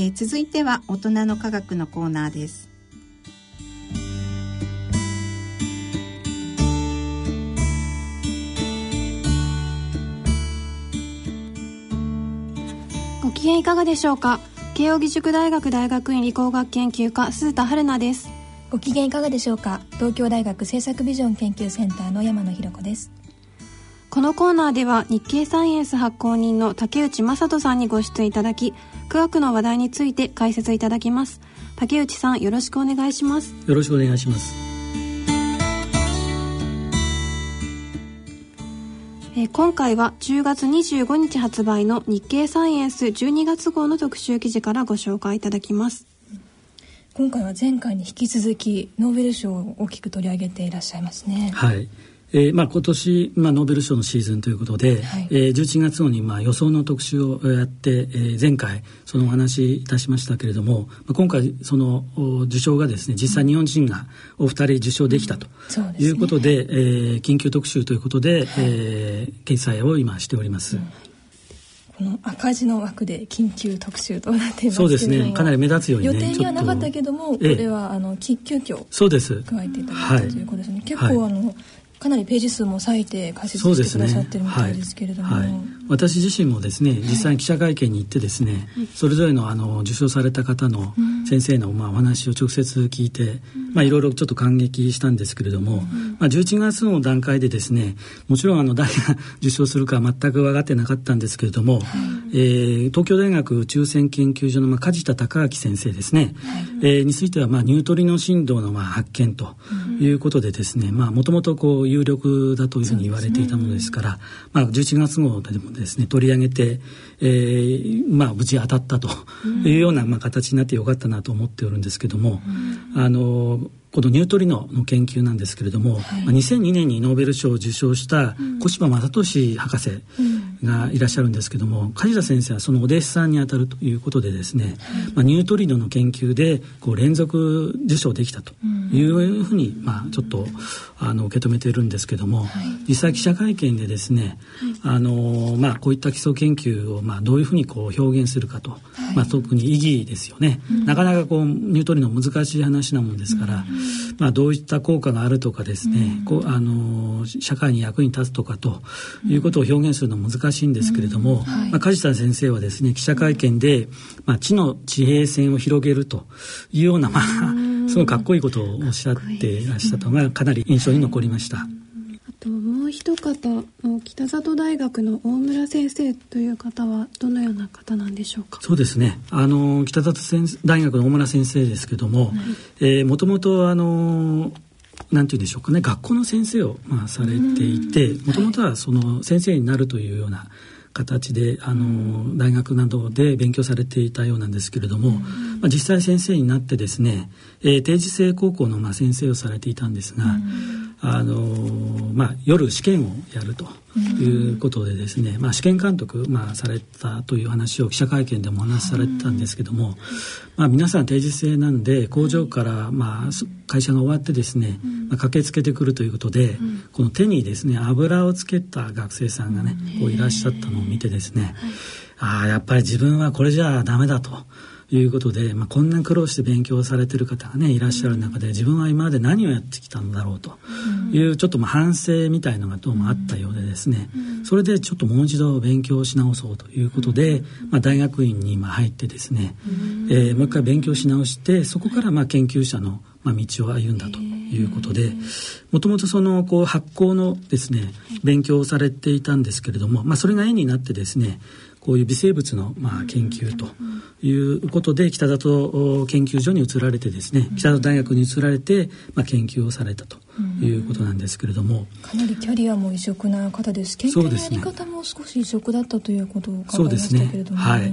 えー、続いては大人の科学のコーナーです。ご機嫌いかがでしょうか？慶應義塾大学大学院理工学研究科鈴田春奈です。ご機嫌いかがでしょうか？東京大学政策ビジョン研究センターの山野博子です。このコーナーでは日経サイエンス発行人の竹内正人さんにご出演いただき科学の話題について解説いただきます。竹内さんよろしくお願いします。よろしくお願いします。えー、今回は10月25日発売の日経サイエンス12月号の特集記事からご紹介いただきます。今回は前回に引き続きノーベル賞を大きく取り上げていらっしゃいますね。はいえーまあ、今年、まあ、ノーベル賞のシーズンということで、はい、えー、11月号に、まあ、予想の特集をやって、えー、前回そのお話いたしましたけれども、まあ、今回その受賞がですね実際日本人がお二人受賞できたということで,、うんでね、えー、緊急特集ということで、はい、えー、掲載を今しております。うん。この赤字の枠で緊急特集となっていますそうですね。かなり目立つように、ね、予定にはなかったけどもこれはあの急遽そうです。加えていただいたということですね、はい、結構あの、かなりページ数も割いて解説してくださってるみたいですけれども、ね。はい。はい、私自身もですね実際に記者会見に行ってですね、はい、それぞれのあの受賞された方の先生のまあお話を直接聞いて、うん、まあ、いろいろちょっと感激したんですけれども、うん、まあ、11月の段階でですねもちろんあの誰が 受賞するか全く分かってなかったんですけれども、はい、えー、東京大学宇宙船研究所のまあ梶田隆明先生ですね、はい、えー、についてはまあニュートリノ振動のまあ発見ということでですねもともとこう有力だというふうに言われていたものですから、ね、まあ、11月号でもですね取り上げて、えーまあ、無事当たったというような、まあ、形になってよかったなと思っておるんですけども、あのこのニュートリノの研究なんですけれども、はい、2002年にノーベル賞を受賞した小柴正俊博士がいらっしゃるんですけども、梶田先生はそのお弟子さんにあたるということでですね、まあ、ニュートリノの研究でこう連続受賞できたというふうに、まあ、ちょっとあの受け止めているんですけども、はい、実際記者会見でですね、あのまあ、こういった基礎研究を、まあ、どういうふうにこう表現するかと、まあ、特に意義ですよね、なかなかこうニュートリノ難しい話なもんですから、まあ、どういった効果があるとかですね、こうあの社会に役に立つとかということを表現するのは難しいんですけれども、まあ、梶田先生はですね記者会見で、まあ、知の地平線を広げるというような、まあ、すごいかっこいいことをおっしゃっていらっしゃったのがかなり印象に残りました。ともう一方北里大学の大村先生という方はどのような方なんでしょうか？そうですね。あの北里大学の大村先生ですけども、もともとあのなんて言うんでしょうかね。学校の先生を、まあ、されていてもともとはその先生になるというような形であの大学などで勉強されていたようなんですけれども、まあ、実際先生になってですね、えー、定時制高校のまあ先生をされていたんですが、あのまあ、夜試験をやるということでですね、まあ、試験監督、まあ、されたという話を記者会見でもお話しされてたんですけども、まあ、皆さん定時制なんで工場から、まあ、会社が終わってですね、まあ、駆けつけてくるということで、この手にですね油をつけた学生さんがねこういらっしゃったのを見てですね、ああやっぱり自分はこれじゃダメだと。いうことで、まあ、こんな苦労して勉強されてる方がねいらっしゃる中で自分は今まで何をやってきたんだろうと。いう、ちょっとまあ反省みたいのがどうもあったようでですね、それでちょっともう一度勉強し直そうということで、まあ、大学院に今入ってですね、えー、もう一回勉強し直してそこからまあ研究者のまあ道を歩んだということでもともとそのこう発酵のですね勉強をされていたんですけれども、まあ、それが縁になってですねこういう微生物のまあ研究ということで北里研究所に移られてですね北里大学に移られてまあ研究をされたということなんですけれども、かなりキャリアも異色な方です。研究のやり方も少し異色だったということを伺いましたけれども、はい、あ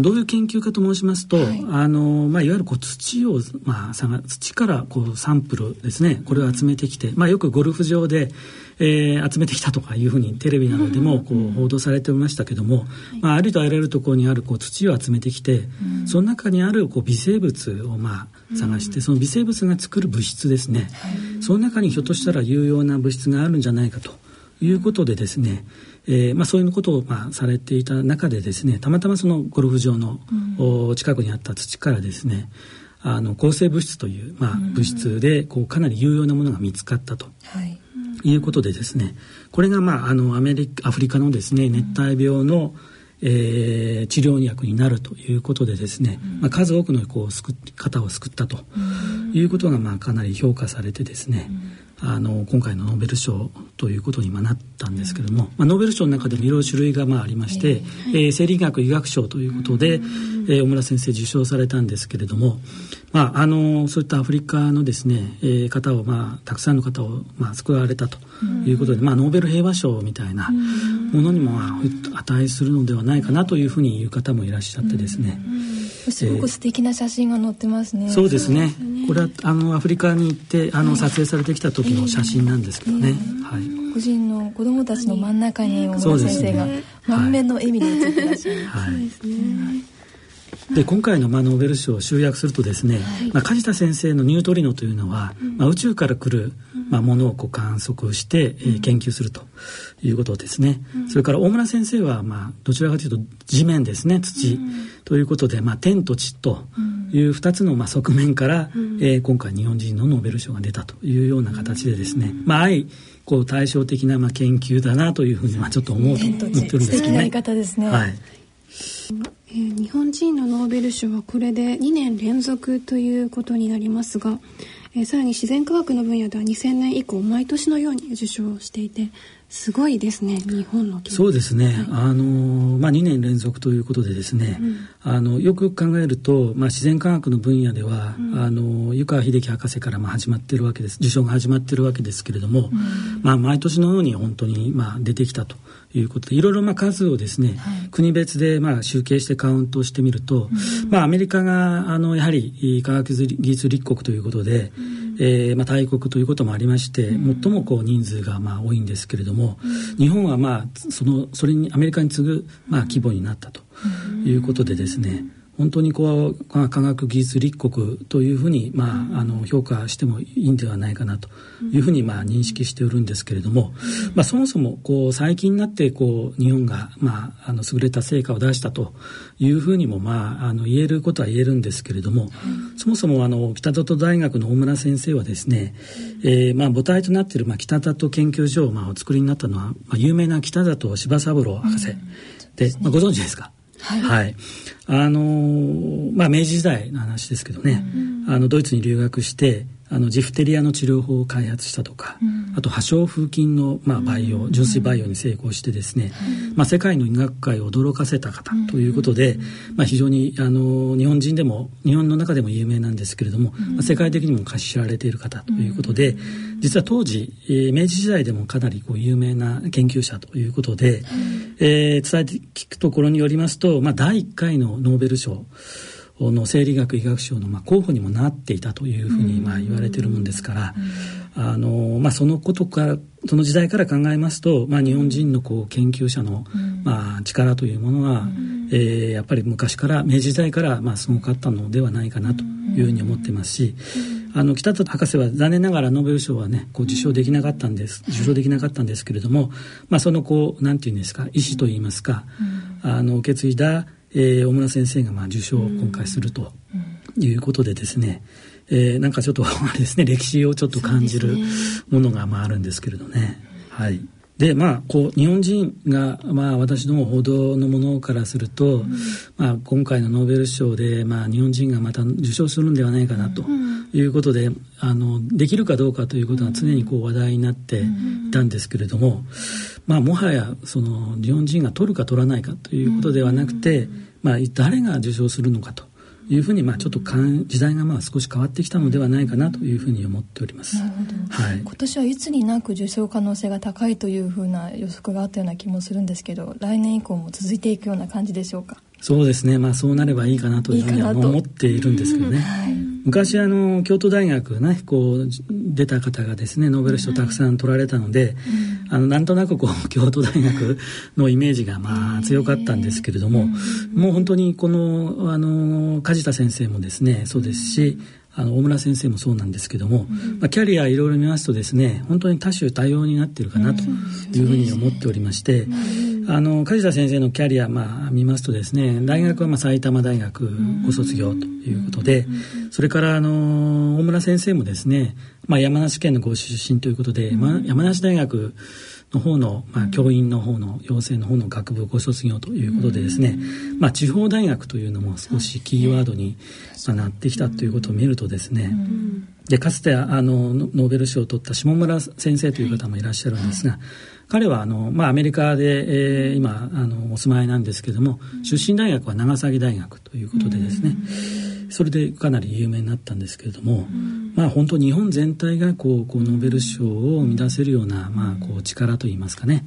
どういう研究かと申しますと、はい、あのまあ、いわゆるこう土を、まあ、土からこうサンプルですね。これを集めてきて、まあ、よくゴルフ場でえー、集めてきたとかいうふうにテレビなどでもこう報道されてましたけども、まあ、ありとあらゆるところにあるこう土を集めてきて、その中にあるこう微生物をまあ探して、その微生物が作る物質ですね、その中にひょっとしたら有用な物質があるんじゃないかということでですね、えーまあ、そういうことを、まあ、されていた中でですねたまたまそのゴルフ場の、うん、近くにあった土からですねあの抗生物質という、まあ、物質でこうかなり有用なものが見つかったと。はい。いうことでですねこれが、まあ、あのアメリカアフリカのですね熱帯病の、えー、治療薬になるということでですね、まあ、数多くのこう救方を救ったということが、まあ、かなり評価されてですね、あの今回のノーベル賞ということになったんですけれども、まあ、ノーベル賞の中でもいろいろ種類がまあありまして、えー、生理学医学賞ということで、えー、小村先生受賞されたんですけれども、まあ、あのそういったアフリカのですね、えー、方を、まあ、たくさんの方を、まあ、救われたということで、まあ、ノーベル平和賞みたいなものにも、まあ、値するのではないかなというふうに言う方もいらっしゃってですね。すごく素敵な写真が載ってますね。そうですね。これはあのアフリカに行ってあの撮影されてきた時の写真なんですけどね。はい。個人の子供たちの真ん中に小村先生が満面の笑みで写ってらっしゃい。そうですね。で今回のまあノーベル賞を集約するとですね、はい、まあ、梶田先生のニュートリノというのは、うん、まあ、宇宙から来る、まあ、ものをこう観測して、えー、研究するということですね、うん、それから大村先生は、まあ、どちらかというと地面ですね土、ということで、まあ、天と地という2つのまあ側面から、うん、えー、今回日本人のノーベル賞が出たというような形でですね、まあ、愛こう対照的なまあ研究だなというふうにまあちょっと思うと思ってるんですけどね。ね。はい。えー、日本人のノーベル賞はこれで2年連続ということになりますが、えー、さらに自然科学の分野では2000年以降毎年のように受賞していてすごいですね日本のそうですね、はい、あのまあ、2年連続ということでですね、うん、あのよく考えると、まあ、自然科学の分野では、うん、あの湯川秀樹博士からまあ始まってるわけです。受賞が始まってるわけですけれども、うん、まあ、毎年のように本当にまあ出てきたということでいろいろまあ数をですね、はい、国別でまあ集計してカウントしてみると、まあ、アメリカがあのやはり科学技術立国ということで、えーまあ、大国ということもありまして、最もこう人数がまあ多いんですけれども、日本はまあそのそれにアメリカに次ぐまあ規模になったということでですね、本当にこう科学技術立国というふうに、まあ、あの評価してもいいんではないかなというふうに、まあ、認識しておるんですけれども、まあ、そもそもこう最近になってこう日本が、まあ、あの優れた成果を出したというふうにも、まあ、あの言えることは言えるんですけれども、そもそもあの北里大学の大村先生はですね、えーまあ、母体となっている、まあ、北里研究所を、まあ、お作りになったのは、まあ、有名な北里柴三郎博士。で、まあ、ご存知ですか？はい、はい、あのまあ明治時代の話ですけどね、うん、あのドイツに留学してあのジフテリアの治療法を開発したとか、うん、あと破傷風菌の、まあ、培養、うん、純粋培養に成功してですね、うん、まあ、世界の医学界を驚かせた方ということで、まあ、非常にあの日本人でも日本の中でも有名なんですけれども、まあ、世界的にも知られている方ということで、実は当時、えー、明治時代でもかなりこう有名な研究者ということで、えー、伝えて聞くところによりますと、まあ、第1回のノーベル賞の生理学医学賞のまあ候補にもなっていたというふうにまあ言われているもんですから、あのまあ、そのことからその時代から考えますと、まあ、日本人のこう研究者の、まあ、力というものは、えー、やっぱり昔から明治時代からまあすごかったのではないかなというふうに思ってますし。あの北里博士は残念ながらノーベル賞はねこう受賞できなかったんです受賞できなかったんですけれども、まあ、そのこうなんていうんですか意思といいますか、あの受け継いだえー、大村先生がまあ受賞を今回するということでですね、うん、えー、なんかちょっとあれですね歴史をちょっと感じるものがまああるんですけれどね。はい、でまあこう日本人が、まあ、私ども報道のものからすると、うん、まあ、今回のノーベル賞で、まあ、日本人がまた受賞するんではないかなということで、うん、あのできるかどうかということが常にこう話題になっていたんですけれども、まあ、もはやその日本人が取るか取らないかということではなくて、まあ、誰が受賞するのかというふうに、まあ、ちょっと時代がまあ少し変わってきたのではないかなというふうに思っております。はい、今年はいつになく受賞可能性が高いというふうな予測があったような気もするんですけど、来年以降も続いていくような感じでしょうか？そうですね、まあ、そうなればいいかなというふうには思っているんですけどね。はい、昔あの京都大学ねこう出た方がですねノーベル賞たくさん取られたので、あのなんとなくこう 京都大学のイメージがまあ強かったんですけれども、もう本当にこのあの梶田先生もですねそうですし、あの大村先生もそうなんですけども、うん、まあ、キャリアいろいろ見ますとですね本当に多種多様になっているかなというふうに思っておりまして、うんあの梶田先生のキャリア、まあ、見ますとですね大学はまあ埼玉大学ご卒業ということで、それからあの大村先生もですね、まあ、山梨県のご出身ということで、まあ、山梨大学の方の、まあ、教員の方の養成の方の学部ご卒業ということでですね、まあ、地方大学というのも少しキーワードに、まあ、なってきたということを見るとですね、でかつてあのノーベル賞を取った下村先生という方もいらっしゃるんですが、彼はあの、まあ、アメリカで、えー、今あのお住まいなんですけども出身大学は長崎大学ということでですね、それでかなり有名になったんですけれども、まあ本当日本全体がこうこうノーベル賞を生み出せるような、まあ、こう力といいますかね、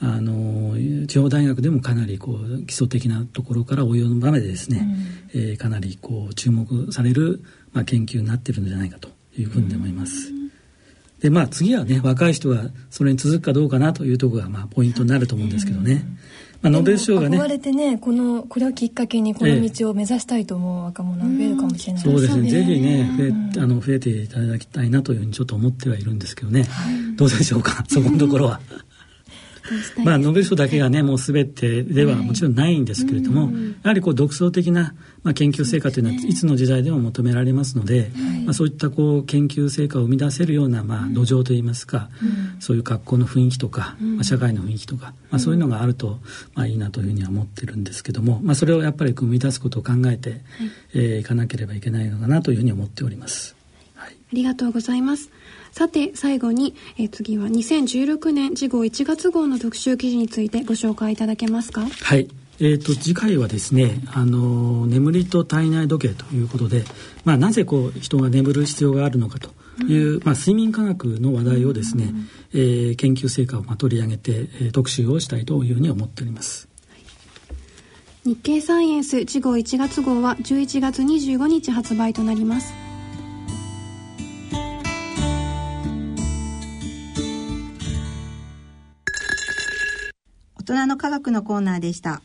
あの地方大学でもかなりこう基礎的なところから応用の場面でですね、うん、えー、かなりこう注目される、まあ、研究になっているのではないかというふうに思います。でまあ次はね若い人がそれに続くかどうかなというところがまあポイントになると思うんですけどね。まあ、ノーベル賞がね。憧れてね、この、これをきっかけにこの道を目指したいと思う若者が増えるかもしれないですね。そうですね。ぜひね、増え、あの、増えていただきたいなというふうにちょっと思ってはいるんですけどね。はい、どうでしょうか、そこのところは。まあ、ノーベル賞だけがねもう全てではもちろんないんですけれども、はい、やはりこう独創的な、まあ、研究成果というのはいつの時代でも求められますので、はい、まあ、そういったこう研究成果を生み出せるような、まあ、土壌といいますか、うん、そういう学校の雰囲気とか、まあ、社会の雰囲気とか、まあ、そういうのがあると、まあ、いいなというふうには思ってるんですけども、まあ、それをやっぱり生み出すことを考えて、はい。えー、いかなければいけないのかなというふうに思っております。はい、ありがとうございます。さて、最後に、えー、次は2016年次号1月号の特集記事についてご紹介いただけますか？はい。えーと、次回はですね、あの眠りと体内時計ということで、まあ、なぜこう人が眠る必要があるのかという、うん、まあ、睡眠科学の話題をですね、うん、えー、研究成果をまあ取り上げて、えー、特集をしたいというふうに思っております。日経サイエンス次号1月号は11月25日発売となります。大人の科学のコーナーでした。